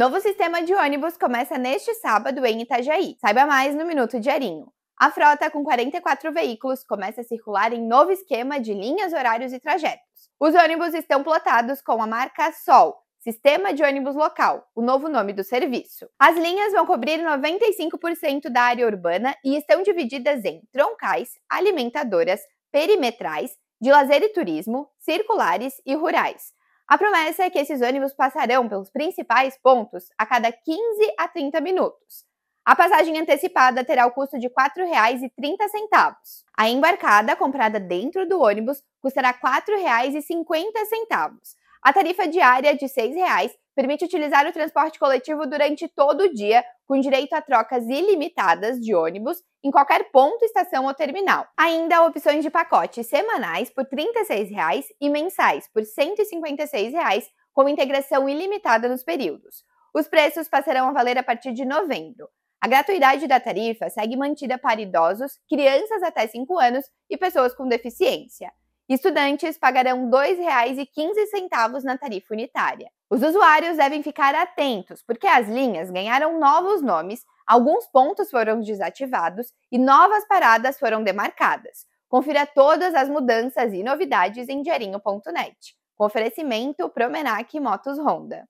Novo sistema de ônibus começa neste sábado em Itajaí. Saiba mais no Minuto Diarinho. A frota, com 44 veículos, começa a circular em novo esquema de linhas, horários e trajetos. Os ônibus estão plotados com a marca Sol, Sistema de Ônibus Local, o novo nome do serviço. As linhas vão cobrir 95% da área urbana e estão divididas em troncais, alimentadoras, perimetrais, de lazer e turismo, circulares e rurais. A promessa é que esses ônibus passarão pelos principais pontos a cada 15 a 30 minutos. A passagem antecipada terá o custo de R$ 4,30. A embarcada, comprada dentro do ônibus, custará R$ 4,50. A tarifa diária de R$ 6,00 permite utilizar o transporte coletivo durante todo o dia, com direito a trocas ilimitadas de ônibus em qualquer ponto, estação ou terminal. Ainda há opções de pacotes semanais por R$ 36,00 e mensais por R$ 156,00, com integração ilimitada nos períodos. Os preços passarão a valer a partir de novembro. A gratuidade da tarifa segue mantida para idosos, crianças até 5 anos e pessoas com deficiência. Estudantes pagarão R$ 2,15 na tarifa unitária. Os usuários devem ficar atentos, porque as linhas ganharam novos nomes, alguns pontos foram desativados e novas paradas foram demarcadas. Confira todas as mudanças e novidades em diarinho.net. Com oferecimento Promenac Motos Honda.